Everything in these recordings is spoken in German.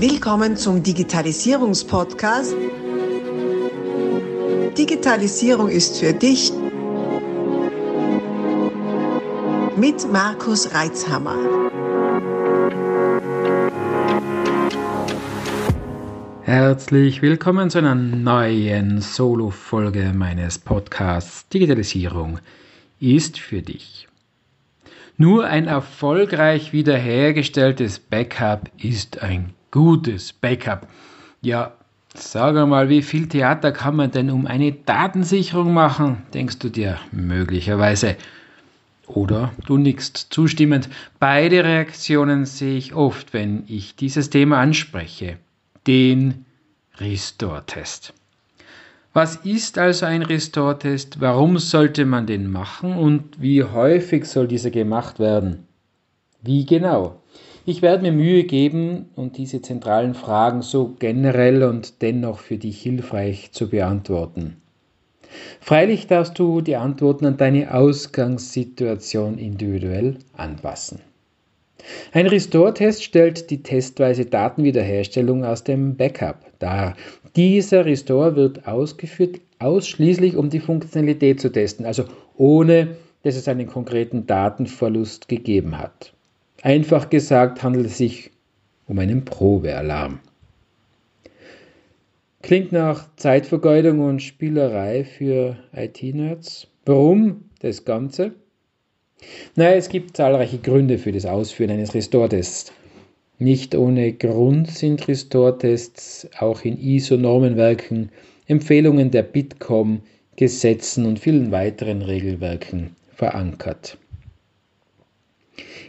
Willkommen zum Digitalisierungspodcast. Digitalisierung ist für dich mit Markus Reitzhammer. Herzlich willkommen zu einer neuen Solo-Folge meines Podcasts Digitalisierung ist für dich. Nur ein erfolgreich wiederhergestelltes Backup ist ein gutes Backup. Ja, sag mal, wie viel Theater kann man denn um eine Datensicherung machen, denkst du dir möglicherweise. Oder du nickst zustimmend. Beide Reaktionen sehe ich oft, wenn ich dieses Thema anspreche. Den Restore-Test. Was ist also ein Restore-Test? Warum sollte man den machen und wie häufig soll dieser gemacht werden? Wie genau? Ich werde mir Mühe geben und diese zentralen Fragen so generell und dennoch für dich hilfreich zu beantworten. Freilich darfst du die Antworten an deine Ausgangssituation individuell anpassen. Ein Restore-Test stellt die testweise Datenwiederherstellung aus dem Backup dar. Dieser Restore wird ausgeführt ausschließlich, um die Funktionalität zu testen, also ohne dass es einen konkreten Datenverlust gegeben hat. Einfach gesagt handelt es sich um einen Probealarm. Klingt nach Zeitvergeudung und Spielerei für IT-Nerds. Warum das Ganze? Naja, es gibt zahlreiche Gründe für das Ausführen eines Restore-Tests. Nicht ohne Grund sind Restore-Tests auch in ISO-Normenwerken, Empfehlungen der Bitkom, Gesetzen und vielen weiteren Regelwerken verankert.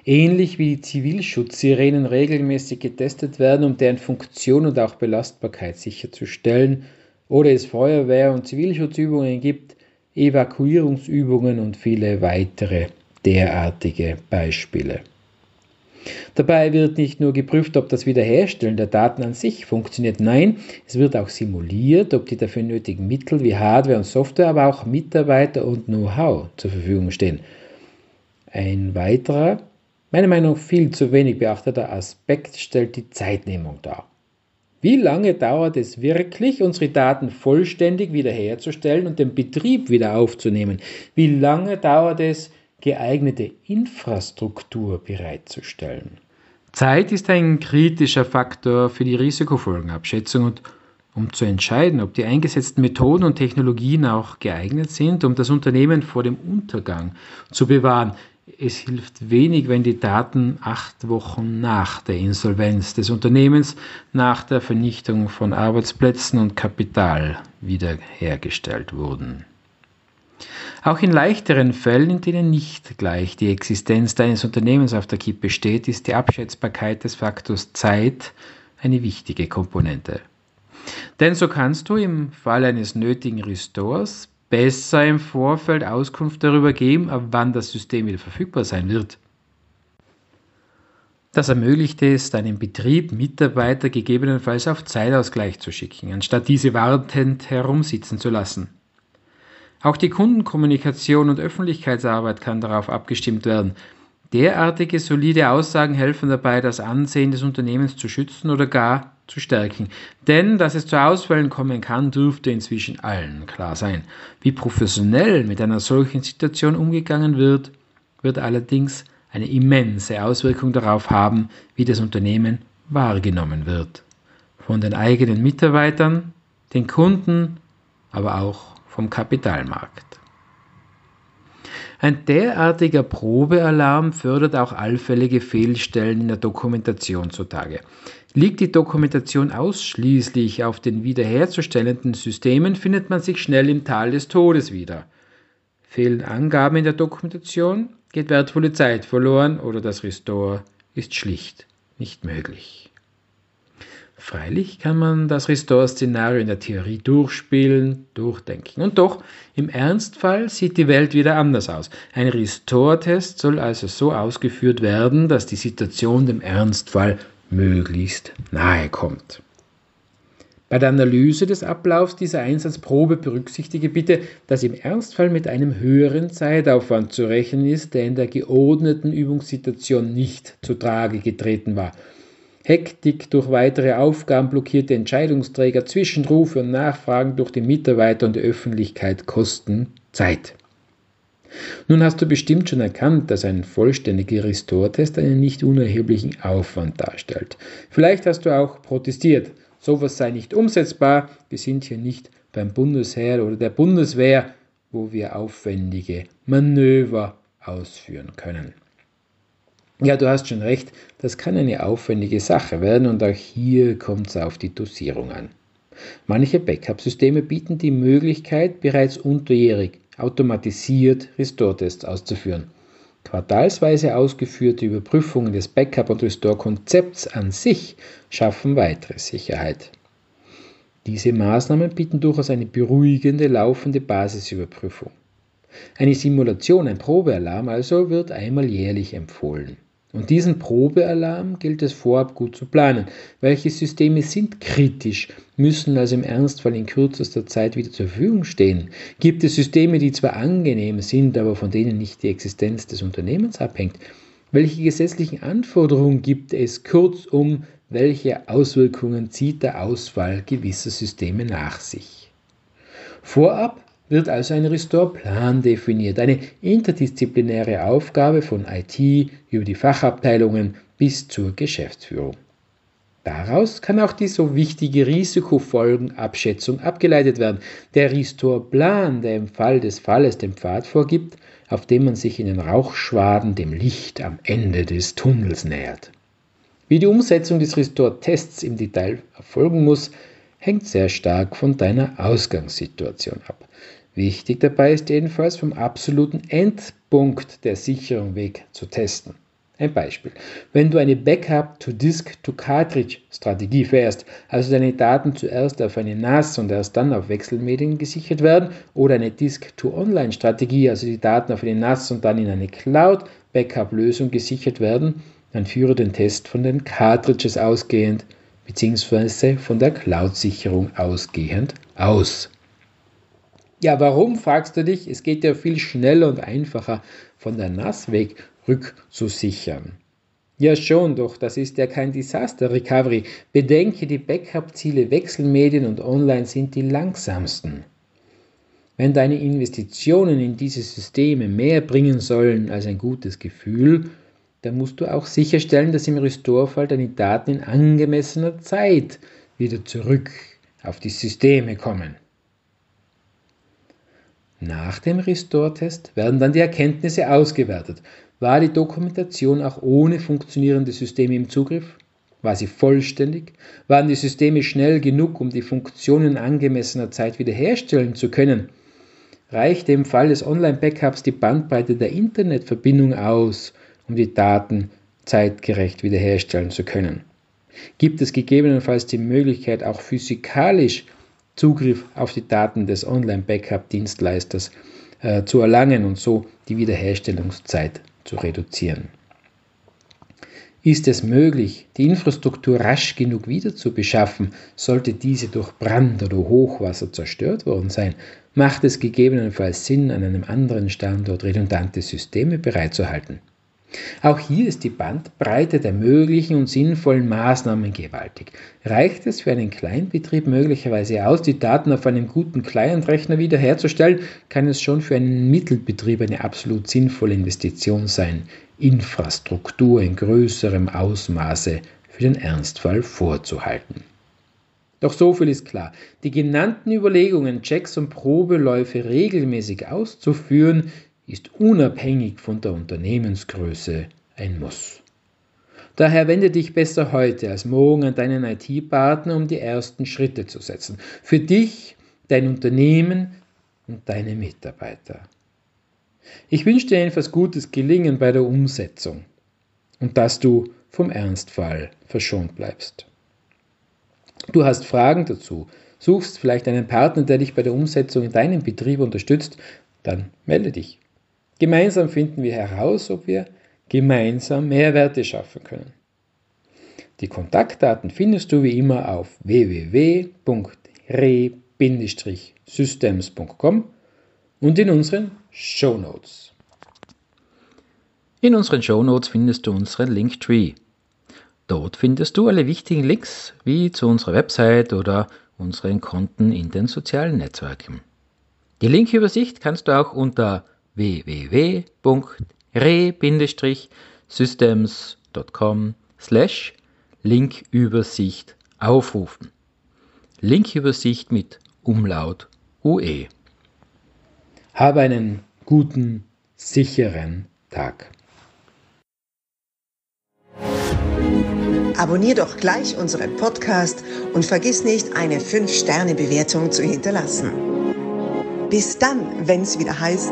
Ähnlich wie die Zivilschutzsirenen regelmäßig getestet werden, um deren Funktion und auch Belastbarkeit sicherzustellen, oder es Feuerwehr- und Zivilschutzübungen gibt, Evakuierungsübungen und viele weitere derartige Beispiele. Dabei wird nicht nur geprüft, ob das Wiederherstellen der Daten an sich funktioniert, nein, es wird auch simuliert, ob die dafür nötigen Mittel wie Hardware und Software, aber auch Mitarbeiter und Know-how zur Verfügung stehen. Ein weiterer, meiner Meinung nach viel zu wenig beachteter Aspekt stellt die Zeitnehmung dar. Wie lange dauert es wirklich, unsere Daten vollständig wiederherzustellen und den Betrieb wieder aufzunehmen? Wie lange dauert es, geeignete Infrastruktur bereitzustellen. Zeit ist ein kritischer Faktor für die Risikofolgenabschätzung und um zu entscheiden, ob die eingesetzten Methoden und Technologien auch geeignet sind, um das Unternehmen vor dem Untergang zu bewahren. Es hilft wenig, wenn die Daten acht Wochen nach der Insolvenz des Unternehmens, nach der Vernichtung von Arbeitsplätzen und Kapital wiederhergestellt wurden. Auch in leichteren Fällen, in denen nicht gleich die Existenz deines Unternehmens auf der Kippe steht, ist die Abschätzbarkeit des Faktors Zeit eine wichtige Komponente. Denn so kannst du im Fall eines nötigen Restores besser im Vorfeld Auskunft darüber geben, ab wann das System wieder verfügbar sein wird. Das ermöglicht es, deinem Betrieb Mitarbeiter gegebenenfalls auf Zeitausgleich zu schicken, anstatt diese wartend herumsitzen zu lassen. Auch die Kundenkommunikation und Öffentlichkeitsarbeit kann darauf abgestimmt werden. Derartige solide Aussagen helfen dabei, das Ansehen des Unternehmens zu schützen oder gar zu stärken. Denn dass es zu Ausfällen kommen kann, dürfte inzwischen allen klar sein. Wie professionell mit einer solchen Situation umgegangen wird, wird allerdings eine immense Auswirkung darauf haben, wie das Unternehmen wahrgenommen wird. Von den eigenen Mitarbeitern, den Kunden, aber auch vom Kapitalmarkt. Ein derartiger Probealarm fördert auch allfällige Fehlstellen in der Dokumentation zutage. Liegt die Dokumentation ausschließlich auf den wiederherzustellenden Systemen, findet man sich schnell im Tal des Todes wieder. Fehlen Angaben in der Dokumentation, geht wertvolle Zeit verloren oder das Restore ist schlicht nicht möglich. Freilich kann man das Restore-Szenario in der Theorie durchspielen, durchdenken. Und doch, im Ernstfall sieht die Welt wieder anders aus. Ein Restore-Test soll also so ausgeführt werden, dass die Situation dem Ernstfall möglichst nahe kommt. Bei der Analyse des Ablaufs dieser Einsatzprobe berücksichtige bitte, dass im Ernstfall mit einem höheren Zeitaufwand zu rechnen ist, der in der geordneten Übungssituation nicht zu Trage getreten war. Hektik durch weitere Aufgaben, blockierte Entscheidungsträger, Zwischenrufe und Nachfragen durch die Mitarbeiter und die Öffentlichkeit kosten Zeit. Nun hast du bestimmt schon erkannt, dass ein vollständiger Restore-Test einen nicht unerheblichen Aufwand darstellt. Vielleicht hast du auch protestiert, sowas sei nicht umsetzbar, wir sind hier nicht beim Bundesheer oder der Bundeswehr, wo wir aufwendige Manöver ausführen können. Ja, du hast schon recht, das kann eine aufwendige Sache werden und auch hier kommt es auf die Dosierung an. Manche Backup-Systeme bieten die Möglichkeit, bereits unterjährig automatisiert Restore-Tests auszuführen. Quartalsweise ausgeführte Überprüfungen des Backup- und Restore-Konzepts an sich schaffen weitere Sicherheit. Diese Maßnahmen bieten durchaus eine beruhigende laufende Basisüberprüfung. Eine Simulation, ein Probealarm also wird einmal jährlich empfohlen. Und diesen Probealarm gilt es vorab gut zu planen. Welche Systeme sind kritisch, müssen also im Ernstfall in kürzester Zeit wieder zur Verfügung stehen? Gibt es Systeme, die zwar angenehm sind, aber von denen nicht die Existenz des Unternehmens abhängt? Welche gesetzlichen Anforderungen gibt es? Kurzum, welche Auswirkungen zieht der Ausfall gewisser Systeme nach sich? Vorab wird also ein Restore-Plan definiert, eine interdisziplinäre Aufgabe von IT über die Fachabteilungen bis zur Geschäftsführung. Daraus kann auch die so wichtige Risikofolgenabschätzung abgeleitet werden. Der Restore-Plan, der im Fall des Falles den Pfad vorgibt, auf dem man sich in den Rauchschwaden dem Licht am Ende des Tunnels nähert. Wie die Umsetzung des Restore-Tests im Detail erfolgen muss, hängt sehr stark von deiner Ausgangssituation ab. Wichtig dabei ist jedenfalls vom absoluten Endpunkt der Sicherung weg zu testen. Ein Beispiel. Wenn du eine Backup-to-Disk-to-Cartridge-Strategie fährst, also deine Daten zuerst auf eine NAS und erst dann auf Wechselmedien gesichert werden, oder eine Disk-to-Online-Strategie, also die Daten auf eine NAS und dann in eine Cloud-Backup-Lösung gesichert werden, dann führe den Test von den Cartridges ausgehend bzw. von der Cloud-Sicherung ausgehend aus. Ja, warum, fragst du dich? Es geht ja viel schneller und einfacher, von der NAS weg rückzusichern. Ja schon, doch das ist ja kein Disaster Recovery. Bedenke, die Backup-Ziele Wechselmedien und Online sind die langsamsten. Wenn deine Investitionen in diese Systeme mehr bringen sollen als ein gutes Gefühl, dann musst du auch sicherstellen, dass im Restore-Fall deine Daten in angemessener Zeit wieder zurück auf die Systeme kommen. Nach dem Restore-Test werden dann die Erkenntnisse ausgewertet. War die Dokumentation auch ohne funktionierende Systeme im Zugriff? War sie vollständig? Waren die Systeme schnell genug, um die Funktionen angemessener Zeit wiederherstellen zu können? Reichte im Fall des Online-Backups die Bandbreite der Internetverbindung aus, um die Daten zeitgerecht wiederherstellen zu können? Gibt es gegebenenfalls die Möglichkeit, auch physikalisch Zugriff auf die Daten des Online-Backup-Dienstleisters äh, zu erlangen und so die Wiederherstellungszeit zu reduzieren. Ist es möglich, die Infrastruktur rasch genug wieder zu beschaffen, sollte diese durch Brand oder Hochwasser zerstört worden sein, macht es gegebenenfalls Sinn, an einem anderen Standort redundante Systeme bereitzuhalten. Auch hier ist die Bandbreite der möglichen und sinnvollen Maßnahmen gewaltig. Reicht es für einen Kleinbetrieb möglicherweise aus, die Daten auf einem guten Clientrechner wiederherzustellen, kann es schon für einen Mittelbetrieb eine absolut sinnvolle Investition sein, Infrastruktur in größerem Ausmaße für den Ernstfall vorzuhalten. Doch so viel ist klar. Die genannten Überlegungen, Checks und Probeläufe regelmäßig auszuführen, ist unabhängig von der Unternehmensgröße ein Muss. Daher wende dich besser heute als morgen an deinen IT-Partner, um die ersten Schritte zu setzen. Für dich, dein Unternehmen und deine Mitarbeiter. Ich wünsche dir jedenfalls gutes Gelingen bei der Umsetzung und dass du vom Ernstfall verschont bleibst. Du hast Fragen dazu, suchst vielleicht einen Partner, der dich bei der Umsetzung in deinem Betrieb unterstützt, dann melde dich. Gemeinsam finden wir heraus, ob wir gemeinsam Mehrwerte schaffen können. Die Kontaktdaten findest du wie immer auf www.re-systems.com und in unseren Show Notes. In unseren Show Notes findest du unseren Linktree. Dort findest du alle wichtigen Links wie zu unserer Website oder unseren Konten in den sozialen Netzwerken. Die Linkübersicht kannst du auch unter www.re-systems.com slash Linkübersicht aufrufen. Linkübersicht mit Umlaut UE. Habe einen guten, sicheren Tag. Abonnier doch gleich unseren Podcast und vergiss nicht, eine 5-Sterne-Bewertung zu hinterlassen. Bis dann, wenn es wieder heißt,